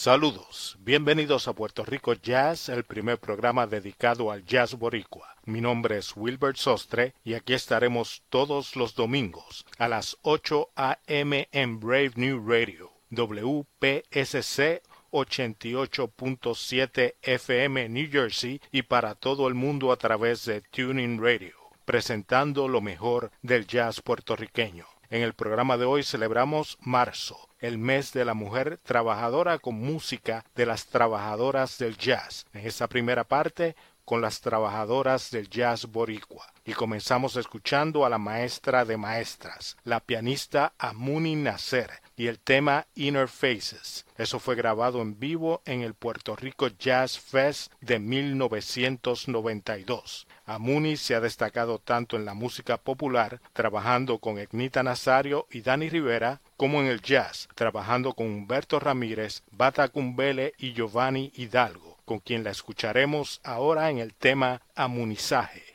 Saludos, bienvenidos a Puerto Rico Jazz, el primer programa dedicado al jazz boricua. Mi nombre es Wilbert Sostre y aquí estaremos todos los domingos a las 8 a.m. en Brave New Radio, WPSC 88.7 FM New Jersey y para todo el mundo a través de Tuning Radio, presentando lo mejor del jazz puertorriqueño. En el programa de hoy celebramos marzo, el mes de la mujer trabajadora con música de las trabajadoras del jazz. En esta primera parte con las trabajadoras del jazz boricua. Y comenzamos escuchando a la maestra de maestras, la pianista Amuni Nasser, y el tema Inner Faces. Eso fue grabado en vivo en el Puerto Rico Jazz Fest de 1992. Amuni se ha destacado tanto en la música popular, trabajando con Egnita Nazario y Dani Rivera, como en el jazz, trabajando con Humberto Ramírez, Bata Cumbele y Giovanni Hidalgo, con quien la escucharemos ahora en el tema Amunizaje.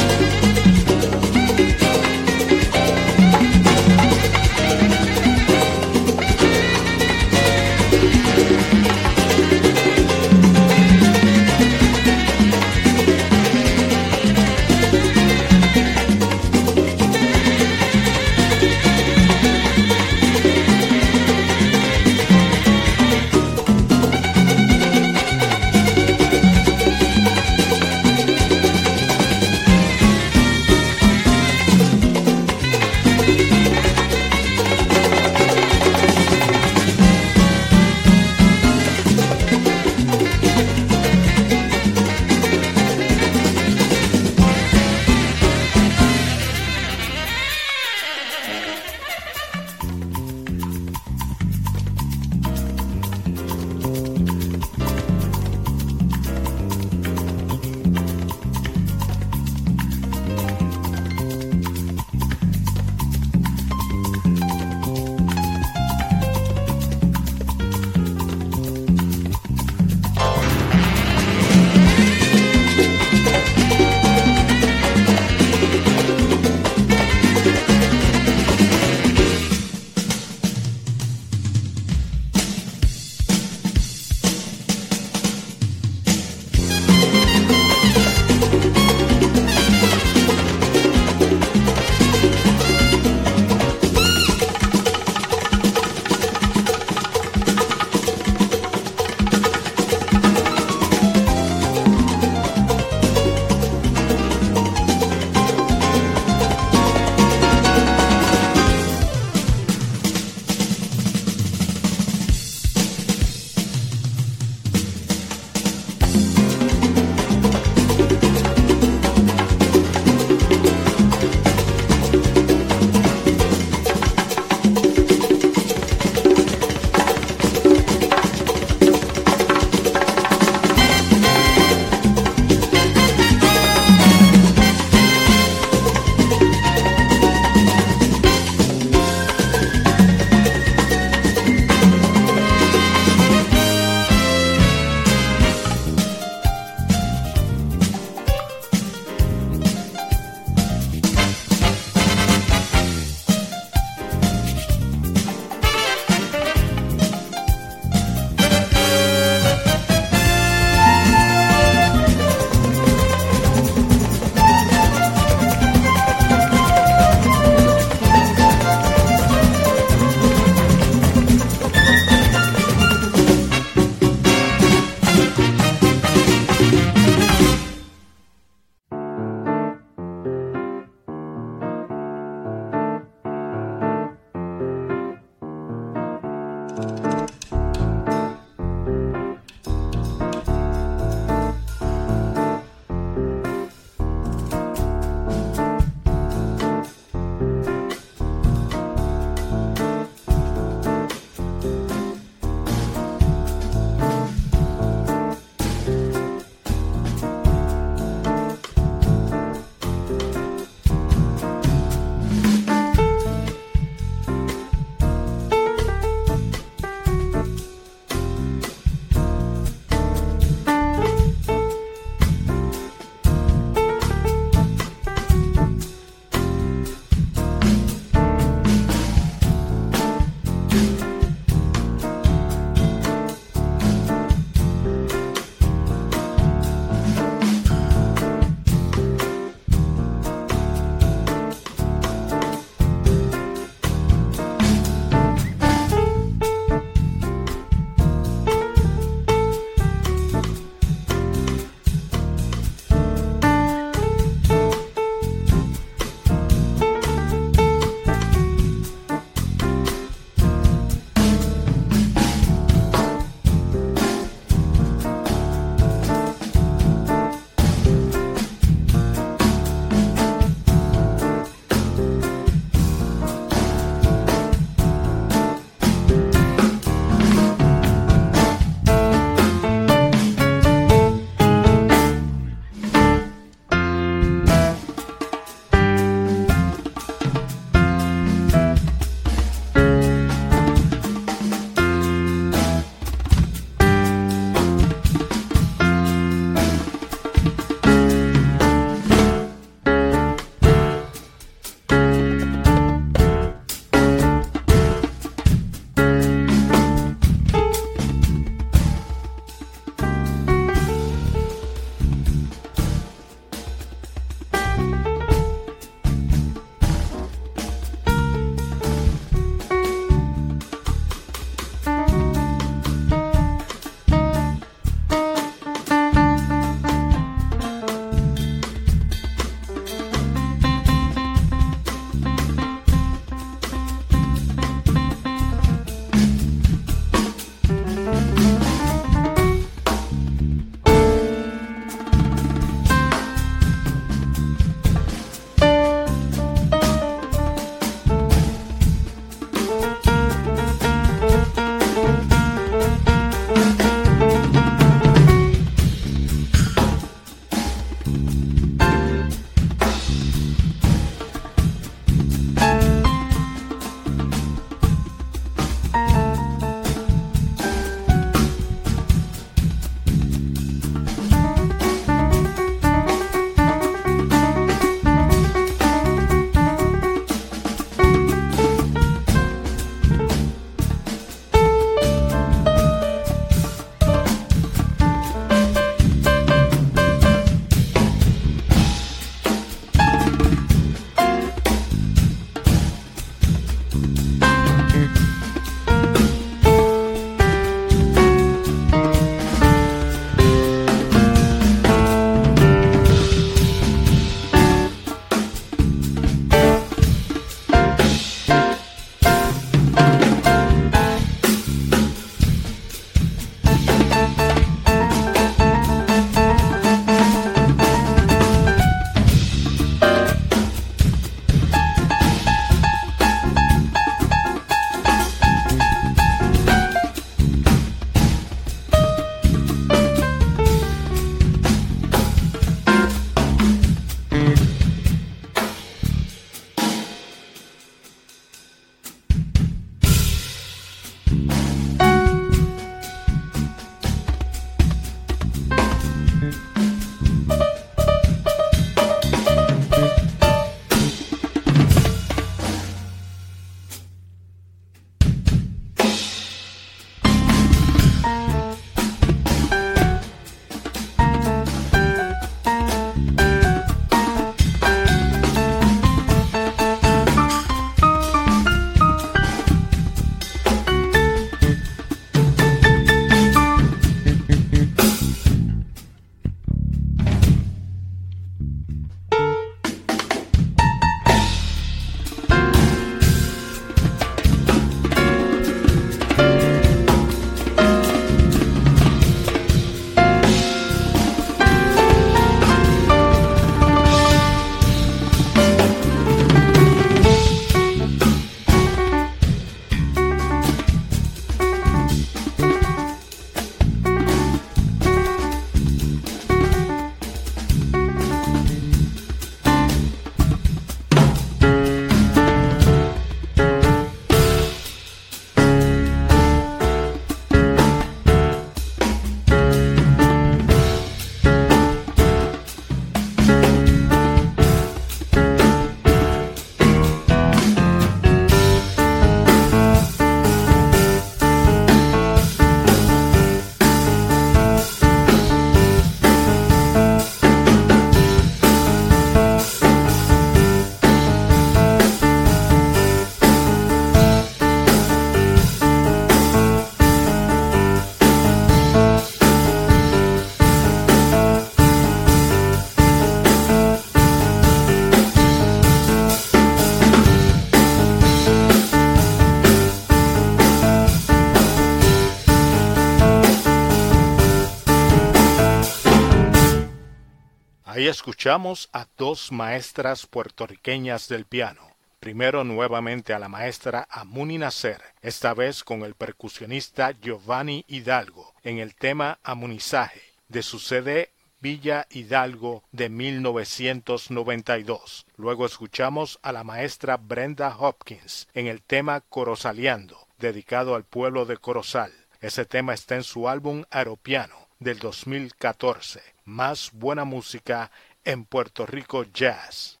Escuchamos a dos maestras puertorriqueñas del piano. Primero nuevamente a la maestra Amuni Nacer, esta vez con el percusionista Giovanni Hidalgo, en el tema Amunizaje, de su CD Villa Hidalgo de 1992. Luego escuchamos a la maestra Brenda Hopkins en el tema Corozaleando, dedicado al pueblo de Corozal. Ese tema está en su álbum Aeropiano del 2014. Más buena música en Puerto Rico Jazz.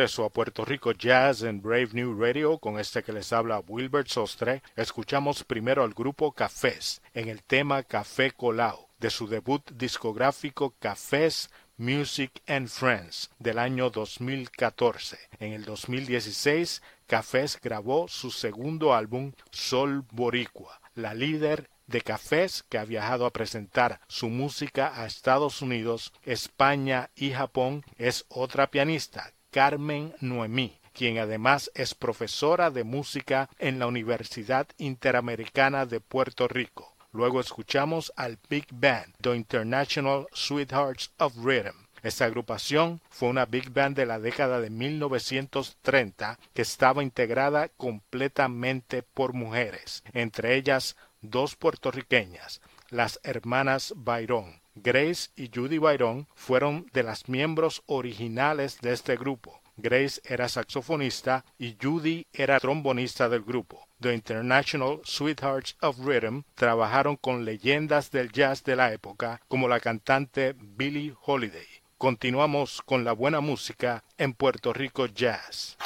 Regreso a Puerto Rico Jazz en Brave New Radio con este que les habla Wilbert Sostre, escuchamos primero al grupo Cafés en el tema Café Colao de su debut discográfico Cafés Music and Friends del año 2014. En el 2016, Cafés grabó su segundo álbum Sol Boricua. La líder de Cafés, que ha viajado a presentar su música a Estados Unidos, España y Japón, es otra pianista, Carmen Noemí, quien además es profesora de música en la Universidad Interamericana de Puerto Rico. Luego escuchamos al Big Band, The International Sweethearts of Rhythm. Esta agrupación fue una big band de la década de 1930 que estaba integrada completamente por mujeres, entre ellas dos puertorriqueñas, las hermanas Byron. Grace y Judy Byron fueron de las miembros originales de este grupo. Grace era saxofonista y Judy era trombonista del grupo. The International Sweethearts of Rhythm trabajaron con leyendas del jazz de la época como la cantante Billie Holiday. Continuamos con la buena música en Puerto Rico Jazz.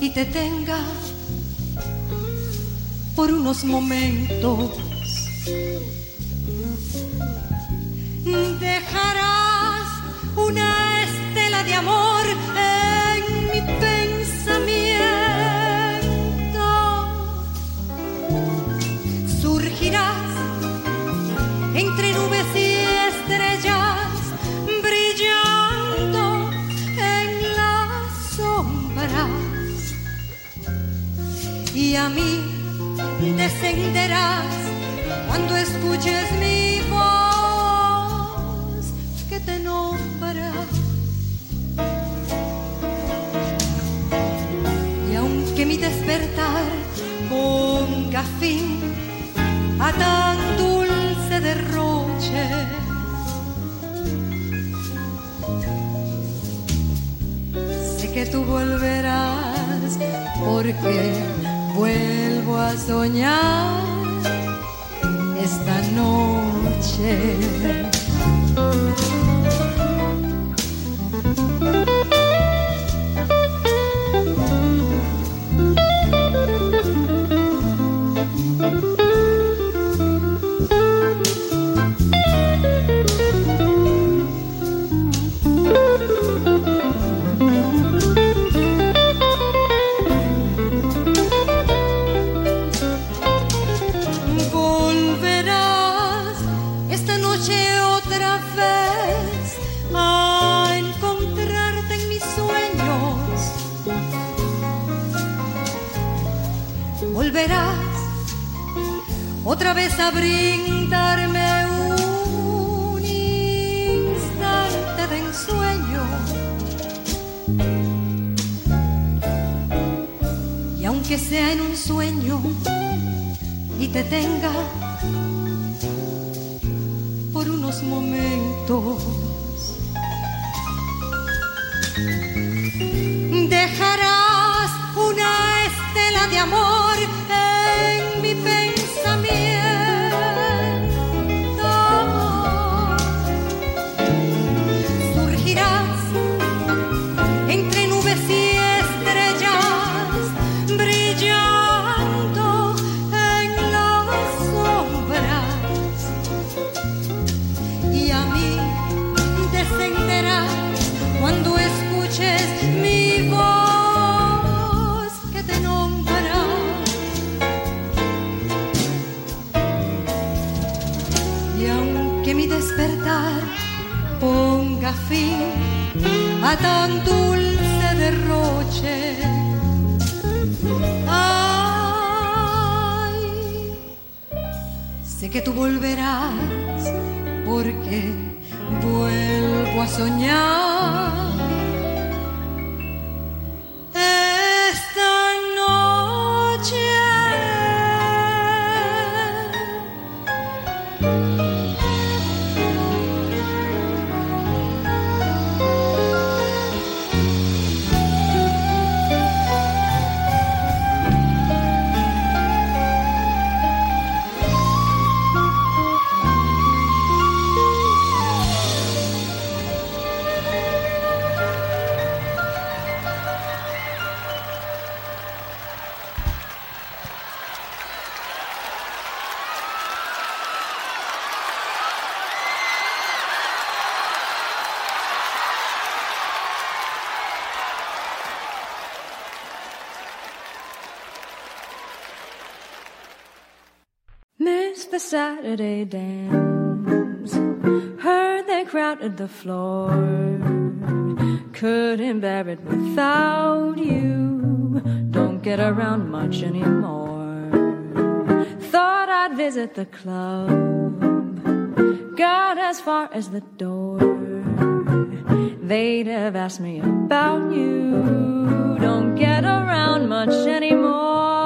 Y te tenga por unos momentos. Cuando escuches mi voz que te nombra. Y aunque mi despertar ponga fin a tan dulce derroche, sé que tú volverás porque vuelvo a soñar esta noche. Otra vez a brindarme un instante de ensueño. Y aunque sea en un sueño y te tenga por unos momentos, a tan dulce derroche. Ay, sé que tú volverás porque vuelvo a soñar Saturday dance. Heard they crowded the floor. Couldn't bear it without you. Don't get around much anymore. Thought I'd visit the club. Got as far as the door. They'd have asked me about you. Don't get around much anymore.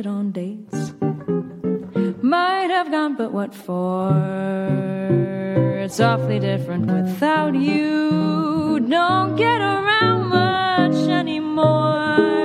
Invited on dates. Might have gone, but what for? It's awfully different without you. Don't get around much anymore.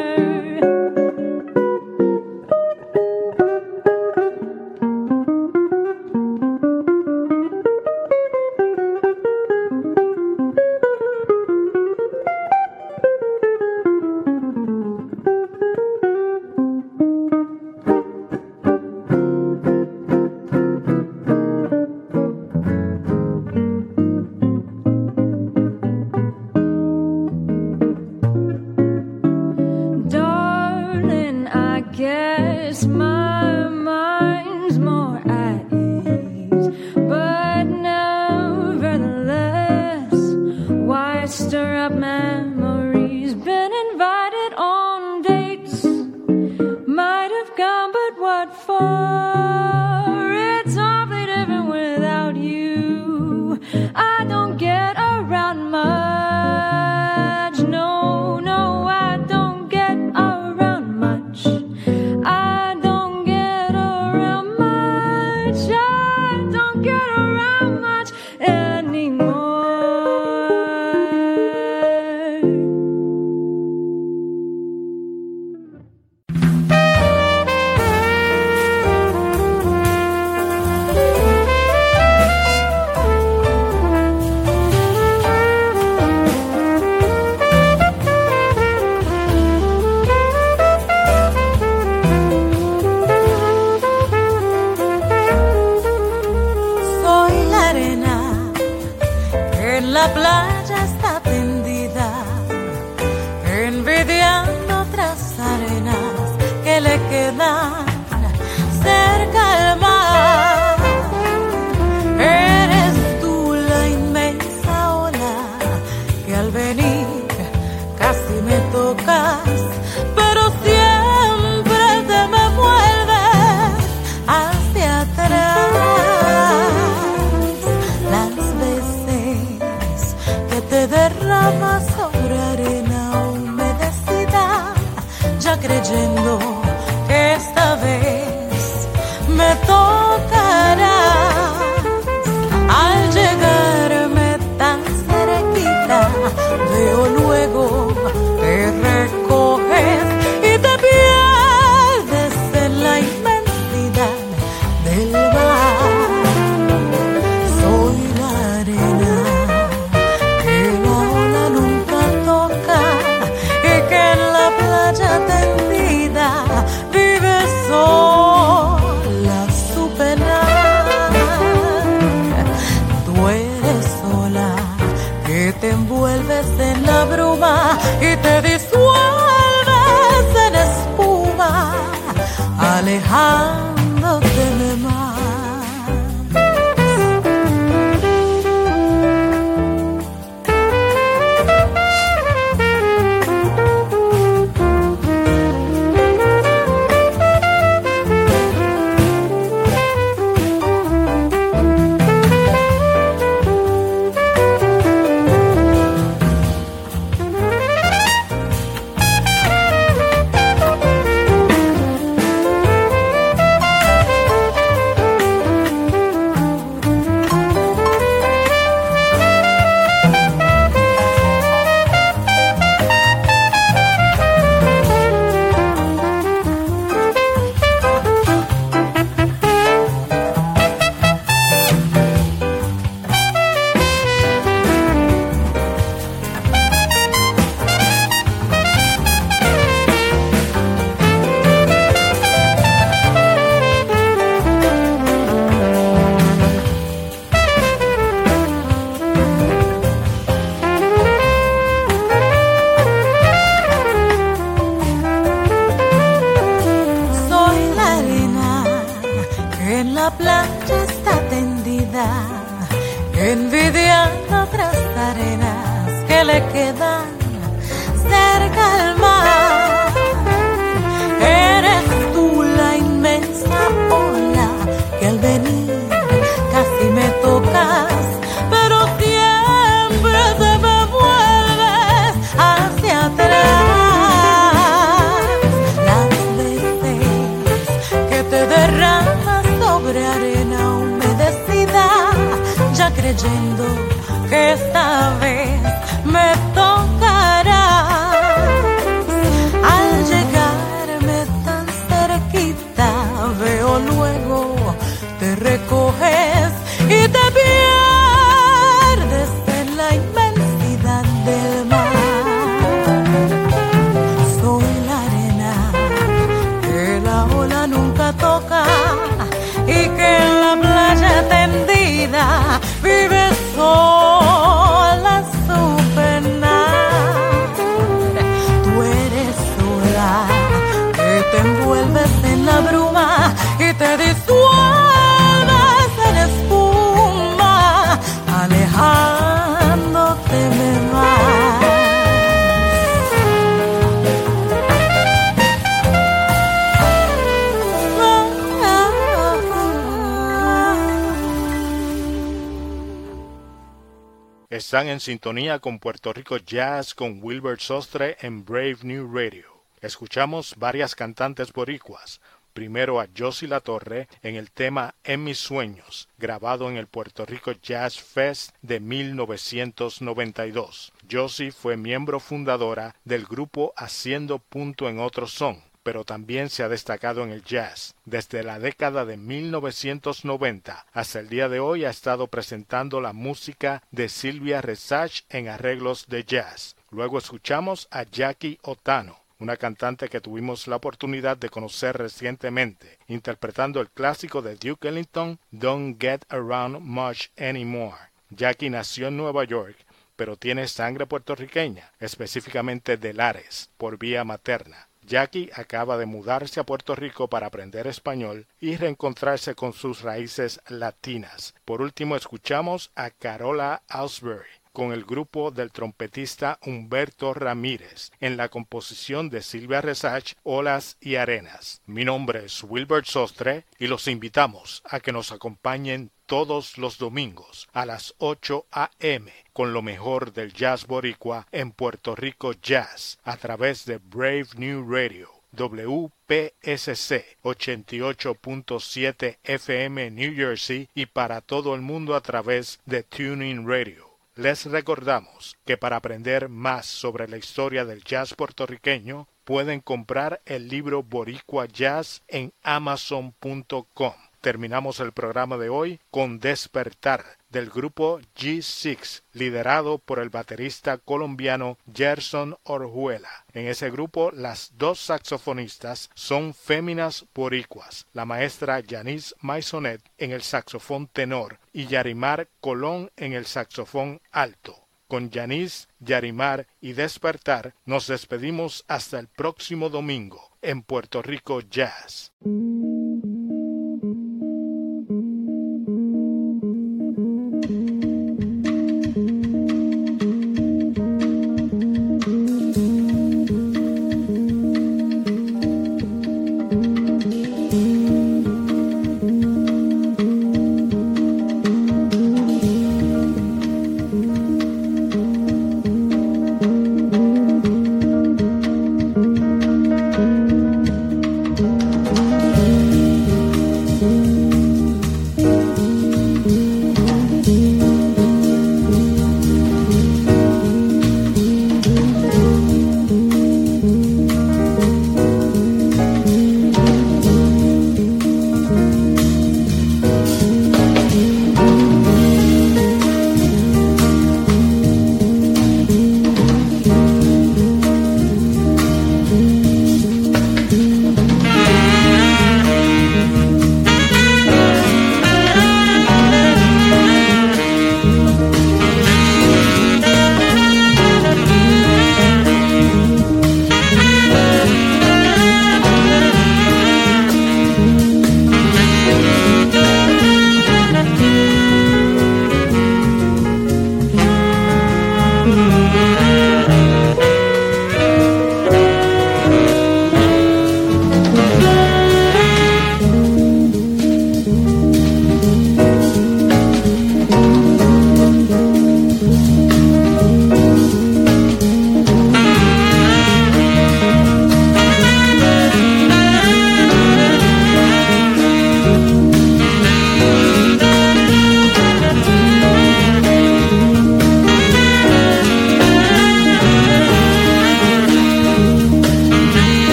Playa tendida Están en sintonía con Puerto Rico Jazz con Wilbert Sostre en Brave New Radio. Escuchamos varias cantantes boricuas. Primero a Josie La Torre en el tema En mis sueños, grabado en el Puerto Rico Jazz Fest de 1992. Josie fue miembro fundadora del grupo Haciendo Punto en Otro Son, pero también se ha destacado en el jazz. Desde la década de 1990 hasta el día de hoy ha estado presentando la música de Silvia Resach en arreglos de jazz. Luego escuchamos a Jackie Otano, una cantante que tuvimos la oportunidad de conocer recientemente, interpretando el clásico de Duke Ellington, Don't Get Around Much Anymore. Jackie nació en Nueva York, pero tiene sangre puertorriqueña, específicamente de Lares, por vía materna. Jackie acaba de mudarse a Puerto Rico para aprender español y reencontrarse con sus raíces latinas. Por último, escuchamos a Carola Ausberry con el grupo del trompetista Humberto Ramírez en la composición de Silvia Resach, Olas y Arenas. Mi nombre es Wilbert Sostre y los invitamos a que nos acompañen todos los domingos a las 8 a.m. con lo mejor del jazz boricua en Puerto Rico Jazz a través de Brave New Radio. WPSC 88.7 FM New Jersey y para todo el mundo a través de Tuning Radio. Les recordamos que para aprender más sobre la historia del jazz puertorriqueño pueden comprar el libro Boricua Jazz en amazon.com. Terminamos el programa de hoy con Despertar del grupo G6, liderado por el baterista colombiano Gerson Orjuela. En ese grupo, las dos saxofonistas son féminas boricuas, la maestra Janice Maisonet en el saxofón tenor y Yarimar Colón en el saxofón alto. Con Yanis, Yarimar y Despertar nos despedimos hasta el próximo domingo en Puerto Rico Jazz.